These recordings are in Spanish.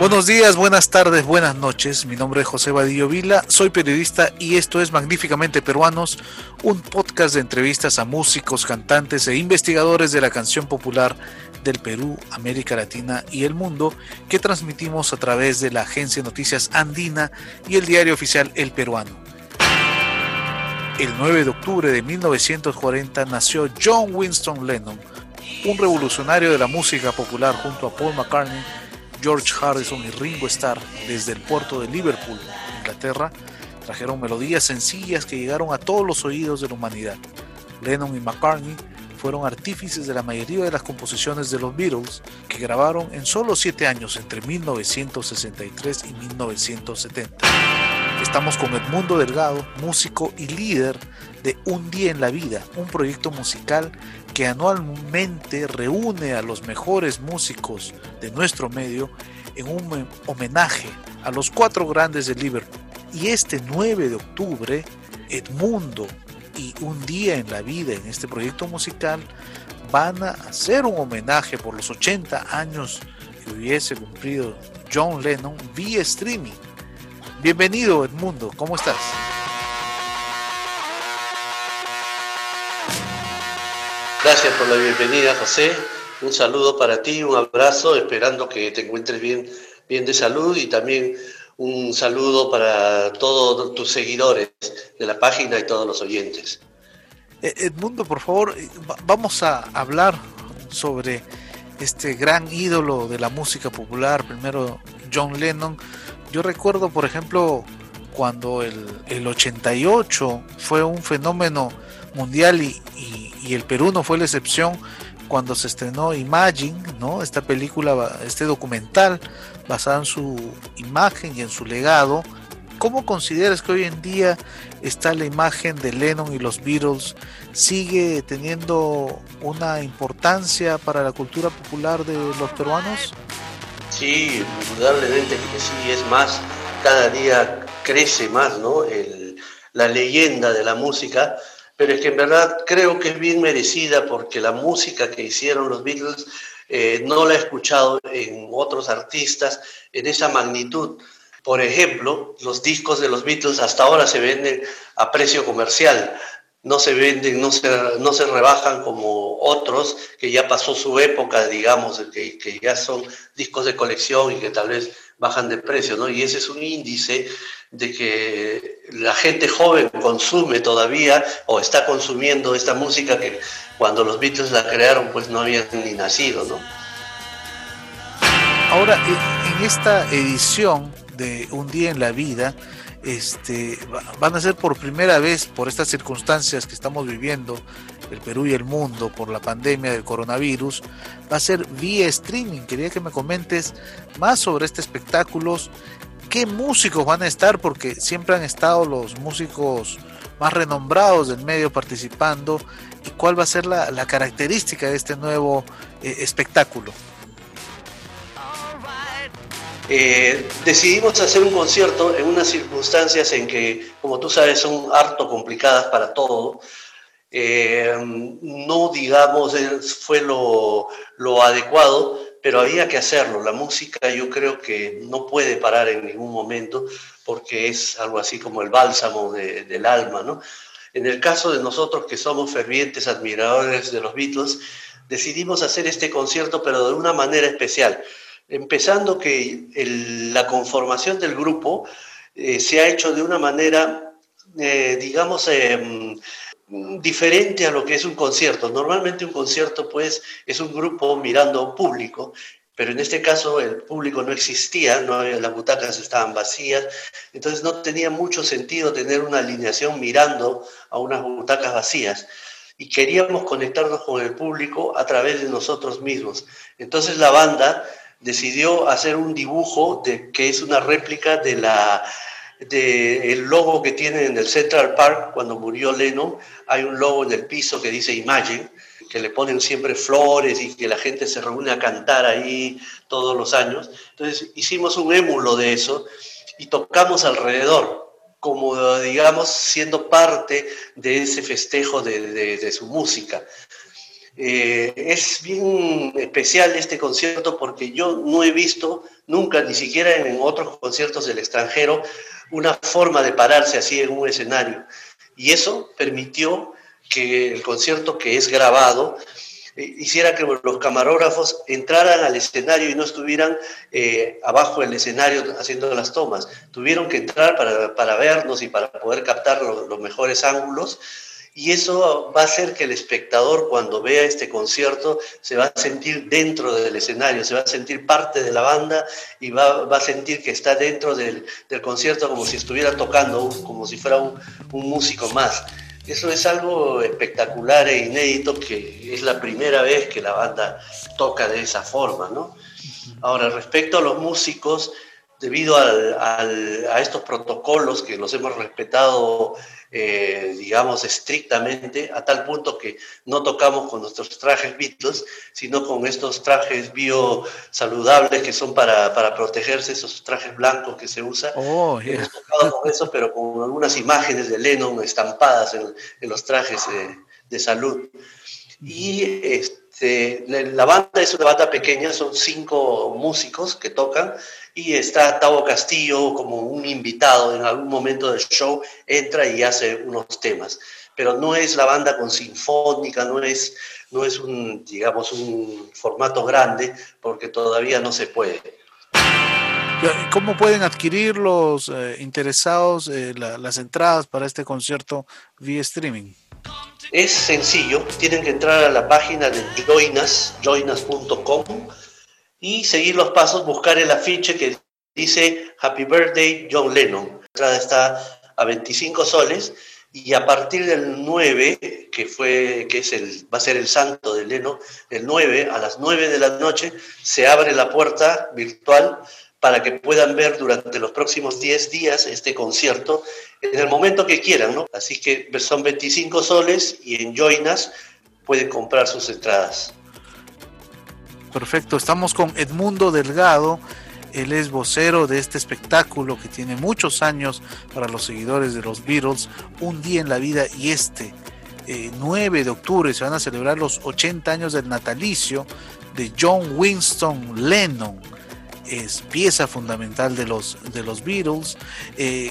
Buenos días, buenas tardes, buenas noches. Mi nombre es José Vadillo Vila, soy periodista y esto es Magníficamente Peruanos, un podcast de entrevistas a músicos, cantantes e investigadores de la canción popular del Perú, América Latina y el mundo que transmitimos a través de la agencia Noticias Andina y el diario oficial El Peruano. El 9 de octubre de 1940 nació John Winston Lennon, un revolucionario de la música popular junto a Paul McCartney George Harrison y Ringo Starr desde el puerto de Liverpool, Inglaterra, trajeron melodías sencillas que llegaron a todos los oídos de la humanidad. Lennon y McCartney fueron artífices de la mayoría de las composiciones de los Beatles, que grabaron en solo siete años entre 1963 y 1970. Estamos con Edmundo Delgado, músico y líder de Un Día en la Vida, un proyecto musical que anualmente reúne a los mejores músicos de nuestro medio en un homenaje a los cuatro grandes de Liverpool. Y este 9 de octubre, Edmundo y Un Día en la Vida en este proyecto musical van a hacer un homenaje por los 80 años que hubiese cumplido John Lennon vía streaming. Bienvenido Edmundo, ¿cómo estás? Gracias por la bienvenida, José. Un saludo para ti, un abrazo, esperando que te encuentres bien, bien de salud y también un saludo para todos tus seguidores de la página y todos los oyentes. Eh, Edmundo, por favor, vamos a hablar sobre este gran ídolo de la música popular, primero John Lennon. Yo recuerdo, por ejemplo, cuando el, el 88 fue un fenómeno mundial y, el Perú no fue la excepción cuando se estrenó Imagine, ¿no? Esta película, este documental basado en su imagen y en su legado. ¿Cómo consideras que hoy en día está la imagen de Lennon y los Beatles? ¿Sigue teniendo una importancia para la cultura popular de los peruanos? Sí, indudablemente que sí, es más, cada día crece más, ¿no? la leyenda de la música pero es que en verdad creo que es bien merecida porque la música que hicieron los Beatles eh, no la he escuchado en otros artistas en esa magnitud. Por ejemplo, los discos de los Beatles hasta ahora se venden a precio comercial, no se venden, no se, no se rebajan como otros que ya pasó su época, digamos, que, que ya son discos de colección y que tal vez bajan de precio, ¿no? Y ese es un índice de que la gente joven consume todavía o está consumiendo esta música que cuando los Beatles la crearon pues no habían ni nacido, ¿no? Ahora, en esta edición de Un día en la vida, este, van a ser por primera vez, por estas circunstancias que estamos viviendo, el Perú y el mundo, por la pandemia del coronavirus, va a ser vía streaming. Quería que me comentes más sobre este espectáculo qué músicos van a estar, porque siempre han estado los músicos más renombrados del medio participando, y cuál va a ser la, característica de este nuevo eh, espectáculo. Eh, decidimos hacer un concierto en unas circunstancias en que, como tú sabes, son harto complicadas para todo. Eh, no, digamos, fue lo, lo adecuado, pero había que hacerlo. La música yo creo que no puede parar en ningún momento porque es algo así como el bálsamo del alma, ¿no? En el caso de nosotros que somos fervientes admiradores de los Beatles, decidimos hacer este concierto pero de una manera especial, empezando que la conformación del grupo eh, se ha hecho de una manera, eh, digamos, em, diferente a lo que es un concierto. Normalmente un concierto pues es un grupo mirando a un público, pero en este caso el público no existía, no las butacas estaban vacías, entonces no tenía mucho sentido tener una alineación mirando a unas butacas vacías y queríamos conectarnos con el público a través de nosotros mismos. Entonces la banda decidió hacer un dibujo de que es una réplica de la del logo que tienen en el Central Park cuando murió Lennon. Hay un logo en el piso que dice Imagine, que le ponen siempre flores y que la gente se reúne a cantar ahí todos los años. Entonces hicimos un émulo de eso y tocamos alrededor, como digamos siendo parte de ese festejo de, de, su música. Eh, es bien especial este concierto porque yo no he visto nunca, ni siquiera en otros conciertos del extranjero, una forma de pararse así en un escenario. Y eso permitió que el concierto que es grabado eh, hiciera que los camarógrafos entraran al escenario y no estuvieran eh, abajo del escenario haciendo las tomas. Tuvieron que entrar para, vernos y para poder captar los mejores ángulos y eso va a hacer que el espectador cuando vea este concierto se va a sentir dentro del escenario, se va a sentir parte de la banda y va, va a sentir que está dentro del, del, concierto como si estuviera tocando, como si fuera un, un músico más. Eso es algo espectacular e inédito que es la primera vez que la banda toca de esa forma, ¿no? Ahora, respecto a los músicos, debido al, a estos protocolos que los hemos respetado eh, digamos, estrictamente, a tal punto que no tocamos con nuestros trajes Beatles, sino con estos trajes biosaludables que son para, para protegerse, esos trajes blancos que se usan. Oh, Hemos tocado con eso, pero con algunas imágenes de Lennon estampadas en, en los trajes eh, de salud. Y este, la banda es una banda pequeña, son cinco músicos que tocan y está Tavo Castillo como un invitado en algún momento del show, entra y hace unos temas. Pero no es la banda con sinfónica, no es, no es un, digamos, un formato grande, porque todavía no se puede. ¿Cómo pueden adquirir los eh, interesados eh, las entradas para este concierto vía streaming? Es sencillo, tienen que entrar a la página de joinas, joinas.com y seguir los pasos, buscar el afiche que dice Happy Birthday John Lennon. La entrada está a 25 soles y a partir del 9, que, fue, que es el, va a ser el santo de Lennon, el 9, a las 9 de la noche, se abre la puerta virtual para que puedan ver durante los próximos 10 días este concierto en el momento que quieran, ¿no? Así que son 25 soles y en Joinas pueden comprar sus entradas. Perfecto, estamos con Edmundo Delgado, él es vocero de este espectáculo que tiene muchos años para los seguidores de los Beatles, Un día en la vida y este 9 eh, de octubre se van a celebrar los 80 años del natalicio de John Winston Lennon. Es pieza fundamental de los, de los Beatles. Eh,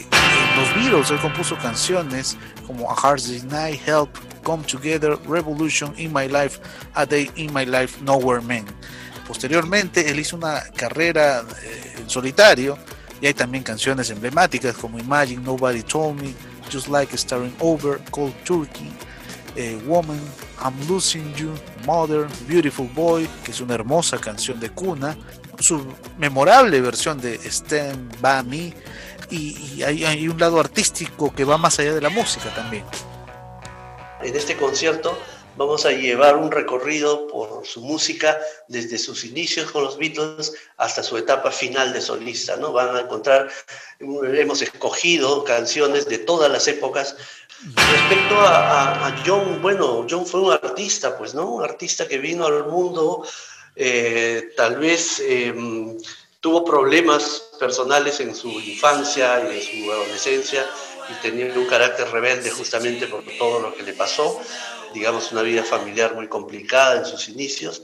los Beatles, él compuso canciones como A Day's Night, Help, Come Together, Revolution in My Life, A Day in My Life, Nowhere Man. Posteriormente, él hizo una carrera eh, en solitario y hay también canciones emblemáticas como Imagine, Nobody Told Me, Just Like Starting Over, Cold Turkey, eh, Woman, I'm Losing You, Mother, Beautiful Boy, que es una hermosa canción de cuna, su memorable versión de Stand By Me, y, hay, un lado artístico que va más allá de la música también. En este concierto vamos a llevar un recorrido por su música desde sus inicios con los Beatles hasta su etapa final de solista, ¿no? Van a encontrar, hemos escogido canciones de todas las épocas. Respecto a, John, bueno, John fue un artista, pues, ¿no? Un artista que vino al mundo, eh, tal vez em, tuvo problemas personales en su infancia y en su adolescencia y tenía un carácter rebelde justamente por todo lo que le pasó, digamos una vida familiar muy complicada en sus inicios,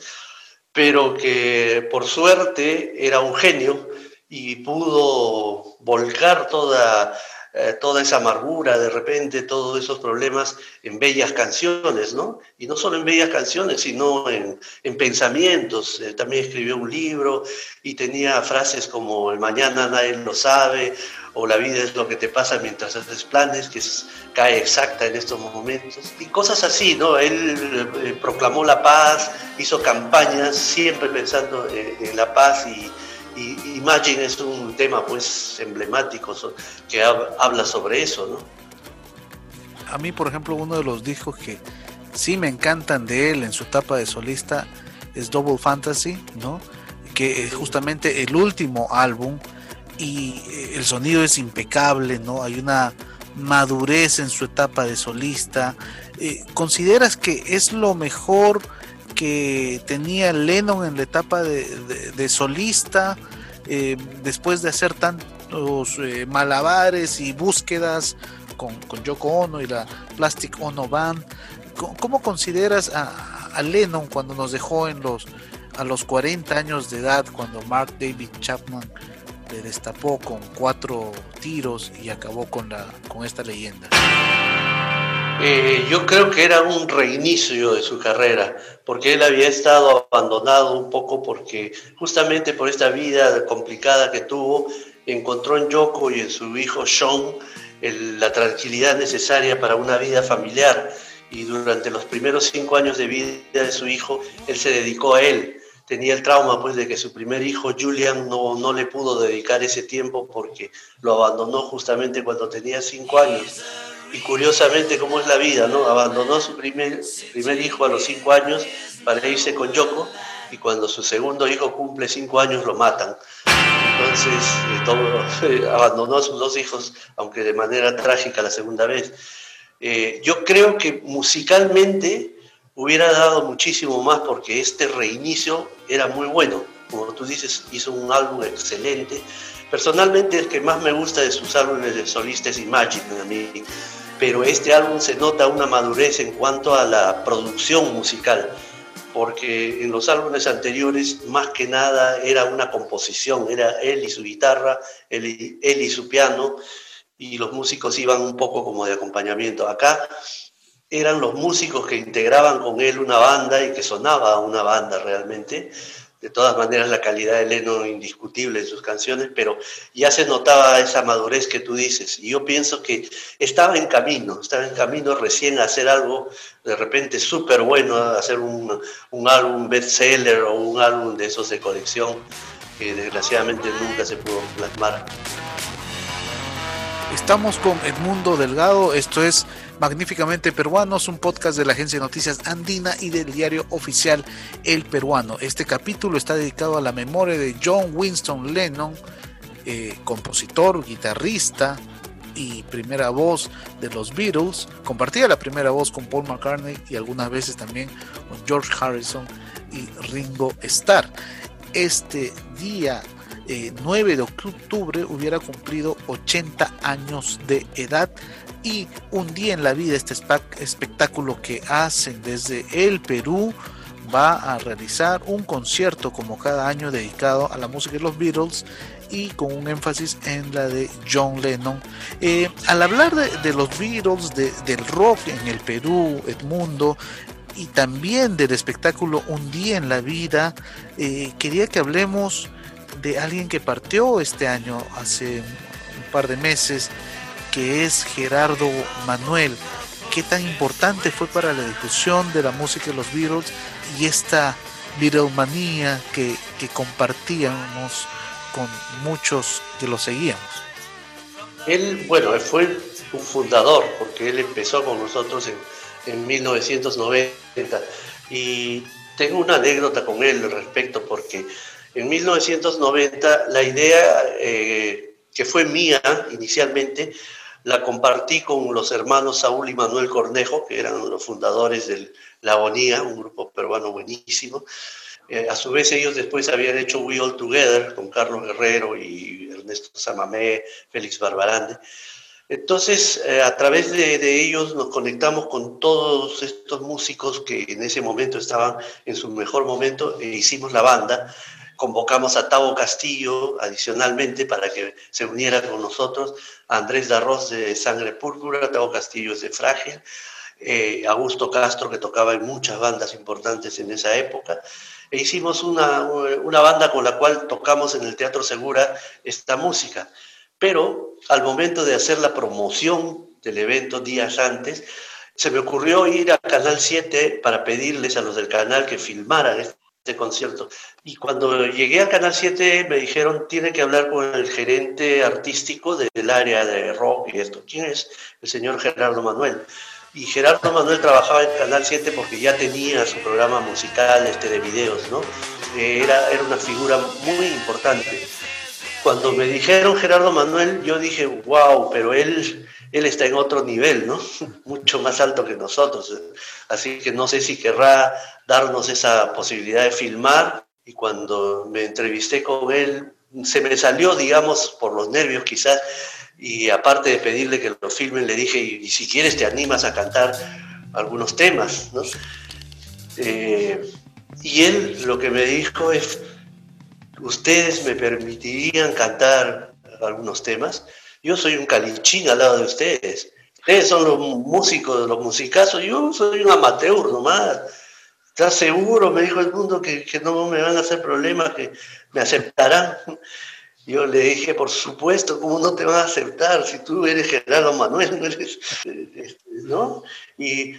pero que por suerte era un genio y pudo volcar toda eh, toda esa amargura, de repente, todos esos problemas en bellas canciones, ¿no? Y no solo en bellas canciones, sino en, en pensamientos. Eh, también escribió un libro y tenía frases como el mañana nadie lo sabe, o la vida es lo que te pasa mientras haces planes, que cae exacta en estos momentos. Y cosas así, ¿no? Él eh, proclamó la paz, hizo campañas siempre pensando en la paz y y Imagine es un tema pues emblemático que habla sobre eso, ¿no? A mí, por ejemplo, uno de los discos que sí me encantan de él en su etapa de solista es Double Fantasy, ¿no? Que es justamente el último álbum y eh, el sonido es impecable, ¿no? Hay una madurez en su etapa de solista. Eh, ¿Consideras que es lo mejor que tenía Lennon en la etapa de, solista, eh, después de hacer tantos eh, malabares y búsquedas con, con, Yoko Ono y la Plastic Ono Band. ¿Cómo, consideras a, Lennon cuando nos dejó en los, a los 40 años de edad, cuando Mark David Chapman le destapó con cuatro tiros y acabó con esta leyenda? Eh, yo creo que era un reinicio de su carrera, porque él había estado abandonado un poco porque justamente por esta vida complicada que tuvo, encontró en Yoko y en su hijo Sean la tranquilidad necesaria para una vida familiar. Y durante los primeros cinco años de vida de su hijo, él se dedicó a él. Tenía el trauma pues de que su primer hijo, Julian, no, no le pudo dedicar ese tiempo porque lo abandonó justamente cuando tenía cinco años y curiosamente como es la vida, ¿no? Abandonó a su primer, primer hijo a los cinco años para irse con Yoko y cuando su segundo hijo cumple cinco años lo matan. Entonces eh, abandonó a sus dos hijos, aunque de manera trágica la segunda vez. Eh, yo creo que musicalmente hubiera dado muchísimo más porque este reinicio era muy bueno. Como tú dices, hizo un álbum excelente. Personalmente el que más me gusta de sus álbumes de solista es Imagine a mí pero este álbum se nota una madurez en cuanto a la producción musical, porque en los álbumes anteriores más que nada era una composición, era él y su guitarra, él y, él y su piano, y los músicos iban un poco como de acompañamiento. Acá eran los músicos que integraban con él una banda y que sonaba una banda realmente, de todas maneras la calidad de Leno indiscutible en sus canciones, pero ya se notaba esa madurez que tú dices. Y yo pienso que estaba en camino, estaba en camino recién a hacer algo de repente súper bueno, hacer un, un álbum bestseller o un álbum de esos de colección que desgraciadamente nunca se pudo plasmar. Estamos con Edmundo Delgado, esto es Magníficamente Peruanos, un podcast de la agencia de noticias andina y del diario oficial El Peruano. Este capítulo está dedicado a la memoria de John Winston Lennon, eh, compositor, guitarrista y primera voz de los Beatles. Compartía la primera voz con Paul McCartney y algunas veces también con George Harrison y Ringo Starr. Este día 9 eh, de octubre hubiera cumplido 80 años de edad y un día en la vida este espectáculo que hacen desde el Perú va a realizar un concierto como cada año dedicado a la música de los Beatles y con un énfasis en la de John Lennon. Eh, al hablar de, los Beatles, del rock en el Perú, Edmundo, y también del espectáculo Un día en la vida, eh, quería que hablemos de alguien que partió este año, hace un par de meses, que es Gerardo Manuel. ¿Qué tan importante fue para la difusión de la música de los Beatles y esta Beatlemanía que, que compartíamos con muchos que lo seguíamos? Él, bueno, fue un fundador, porque él empezó con nosotros en, en 1990. Y tengo una anécdota con él al respecto, porque en 1990 la idea eh, que fue mía inicialmente la compartí con los hermanos Saúl y Manuel Cornejo, que eran los fundadores de La Agonía, un grupo peruano buenísimo. Eh, a su vez ellos después habían hecho We All Together con Carlos Guerrero y Ernesto Samamé, Félix Barbarande. Entonces, eh, a través de, de, ellos nos conectamos con todos estos músicos que en ese momento estaban en su mejor momento e hicimos la banda Convocamos a Tavo Castillo adicionalmente para que se uniera con nosotros, a Andrés Darroz de Sangre Púrpura, Tavo Castillo es de Frágil, eh, Augusto Castro que tocaba en muchas bandas importantes en esa época. E hicimos una, una banda con la cual tocamos en el Teatro Segura esta música. Pero al momento de hacer la promoción del evento días antes, se me ocurrió ir a Canal 7 para pedirles a los del canal que filmaran este concierto. Y cuando llegué a Canal 7 me dijeron, tiene que hablar con el gerente artístico del área de rock y esto. ¿Quién es? El señor Gerardo Manuel. Y Gerardo Manuel trabajaba en Canal 7 porque ya tenía su programa musical este, de videos, ¿no? Era, era una figura muy importante. Cuando me dijeron Gerardo Manuel, yo dije, wow, pero él él está en otro nivel, ¿no? Mucho más alto que nosotros. Así que no sé si querrá darnos esa posibilidad de filmar. Y cuando me entrevisté con él, se me salió, digamos, por los nervios quizás, y aparte de pedirle que lo filmen, le dije, y, si quieres te animas a cantar algunos temas, ¿no? Eh, y él lo que me dijo es, ustedes me permitirían cantar algunos temas. Yo soy un calichín al lado de ustedes. Ustedes son los músicos, los musicazos. Yo soy un amateur nomás. ¿Estás seguro? Me dijo el mundo que, que no me van a hacer problemas, que me aceptarán. Yo le dije, por supuesto, ¿cómo no te van a aceptar si tú eres Gerardo Manuel? ¿no? Eres, ¿no? Y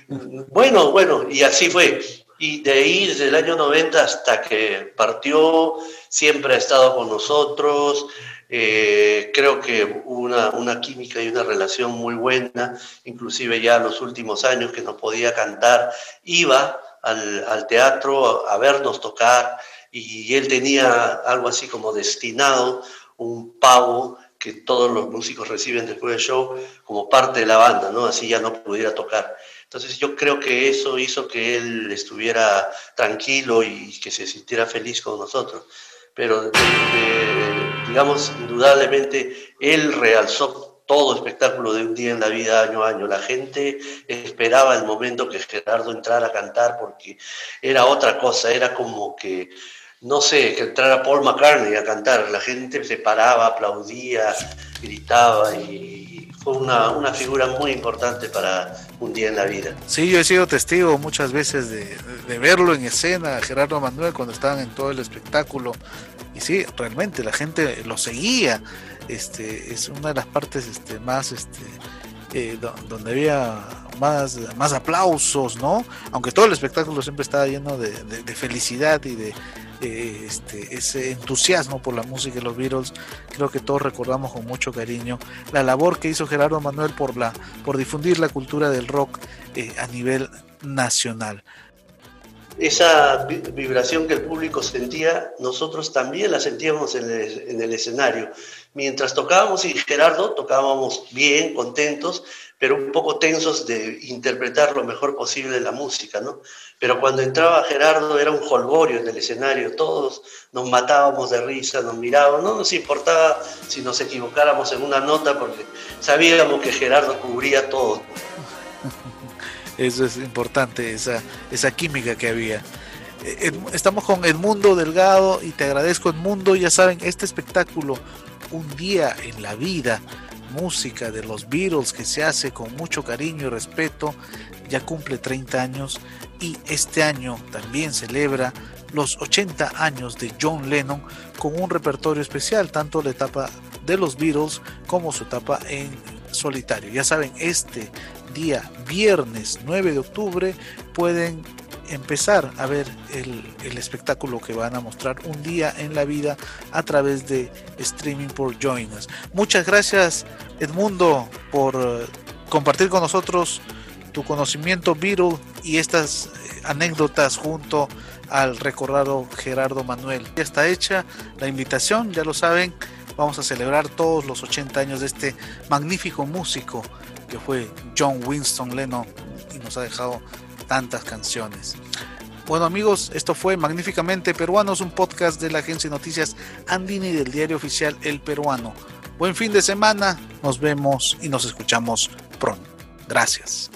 bueno, bueno, y así fue. Y de ahí, desde el año 90 hasta que partió, siempre ha estado con nosotros. Eh, creo que hubo una, una, química y una relación muy buena, inclusive ya en los últimos años que no podía cantar, iba al, al teatro a vernos tocar y él tenía algo así como destinado un pago que todos los músicos reciben después del show como parte de la banda, ¿no? Así ya no pudiera tocar. Entonces yo creo que eso hizo que él estuviera tranquilo y que se sintiera feliz con nosotros. Pero, digamos, indudablemente, él realzó todo espectáculo de un día en la vida año a año. La gente esperaba el momento que Gerardo entrara a cantar porque era otra cosa, era como que no sé, que entrara Paul McCartney a cantar, la gente se paraba, aplaudía, gritaba y fue una, una, figura muy importante para un día en la vida. Sí, yo he sido testigo muchas veces de, de verlo en escena, Gerardo Manuel, cuando estaban en todo el espectáculo. Y sí, realmente la gente lo seguía. Este, es una de las partes este, más este, donde había más, más aplausos, ¿no? Aunque todo el espectáculo siempre estaba lleno de, felicidad y de, este, ese entusiasmo por la música de los Beatles, creo que todos recordamos con mucho cariño la labor que hizo Gerardo Manuel por, la, por difundir la cultura del rock eh, a nivel nacional. Esa vibración que el público sentía, nosotros también la sentíamos en el escenario. Mientras tocábamos y Gerardo tocábamos bien, contentos, pero un poco tensos de interpretar lo mejor posible la música, ¿no? Pero cuando entraba Gerardo era un jolgorio en el escenario, todos nos matábamos de risa, nos mirábamos, no nos importaba si nos equivocáramos en una nota porque sabíamos que Gerardo cubría todo. Eso es importante, esa, esa química que había. Eh, estamos con Edmundo Delgado y te agradezco Edmundo, ya saben, este espectáculo, un día en la vida, música de los Beatles que se hace con mucho cariño y respeto, ya cumple 30 años y este año también celebra los 80 años de John Lennon con un repertorio especial, tanto la etapa de los Beatles como su etapa en solitario. Ya saben, este día viernes 9 de octubre pueden empezar a ver el, espectáculo que van a mostrar un día en la vida a través de streaming por Join Us. Muchas gracias Edmundo por uh, compartir con nosotros tu conocimiento Beatle y estas eh, anécdotas junto al recordado Gerardo Manuel. Ya está hecha la invitación, ya lo saben, vamos a celebrar todos los 80 años de este magnífico músico que fue John Winston Lennon y nos ha dejado tantas canciones. Bueno amigos, esto fue Magníficamente Peruanos, un podcast de la agencia de noticias Andini del diario oficial El Peruano. Buen fin de semana, nos vemos y nos escuchamos pronto. Gracias.